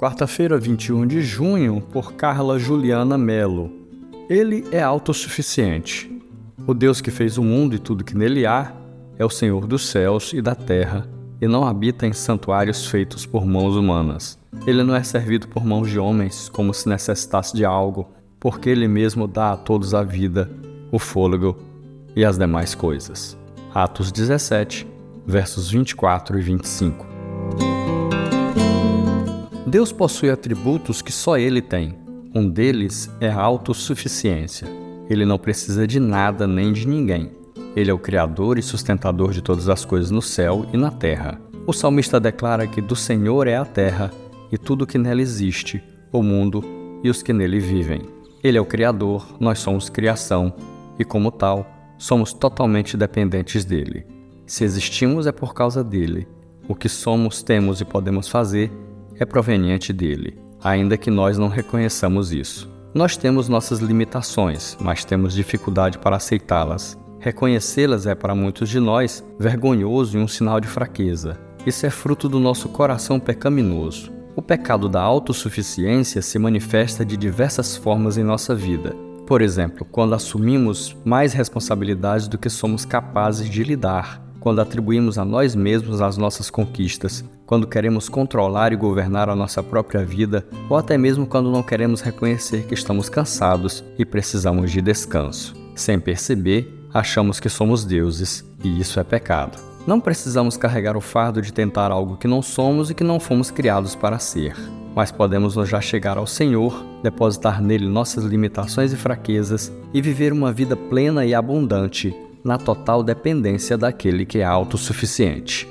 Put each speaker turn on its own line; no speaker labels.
quarta-feira, 21 de junho, por Carla Juliana Melo. Ele é autossuficiente. O Deus que fez o mundo e tudo que nele há é o Senhor dos céus e da terra e não habita em santuários feitos por mãos humanas. Ele não é servido por mãos de homens como se necessitasse de algo, porque ele mesmo dá a todos a vida, o fôlego e as demais coisas. Atos 17, versos 24 e 25. Deus possui atributos que só Ele tem. Um deles é a autossuficiência. Ele não precisa de nada nem de ninguém. Ele é o Criador e sustentador de todas as coisas no céu e na terra. O salmista declara que do Senhor é a terra e tudo que nela existe, o mundo e os que nele vivem. Ele é o Criador, nós somos criação e, como tal, somos totalmente dependentes dele. Se existimos é por causa dele. O que somos, temos e podemos fazer é proveniente dele, ainda que nós não reconheçamos isso. Nós temos nossas limitações, mas temos dificuldade para aceitá-las. Reconhecê-las é para muitos de nós vergonhoso e um sinal de fraqueza. Isso é fruto do nosso coração pecaminoso. O pecado da autossuficiência se manifesta de diversas formas em nossa vida. Por exemplo, quando assumimos mais responsabilidades do que somos capazes de lidar, quando atribuímos a nós mesmos as nossas conquistas, quando queremos controlar e governar a nossa própria vida, ou até mesmo quando não queremos reconhecer que estamos cansados e precisamos de descanso. Sem perceber, achamos que somos deuses, e isso é pecado. Não precisamos carregar o fardo de tentar algo que não somos e que não fomos criados para ser, mas podemos já chegar ao Senhor, depositar nele nossas limitações e fraquezas e viver uma vida plena e abundante na total dependência daquele que é autossuficiente.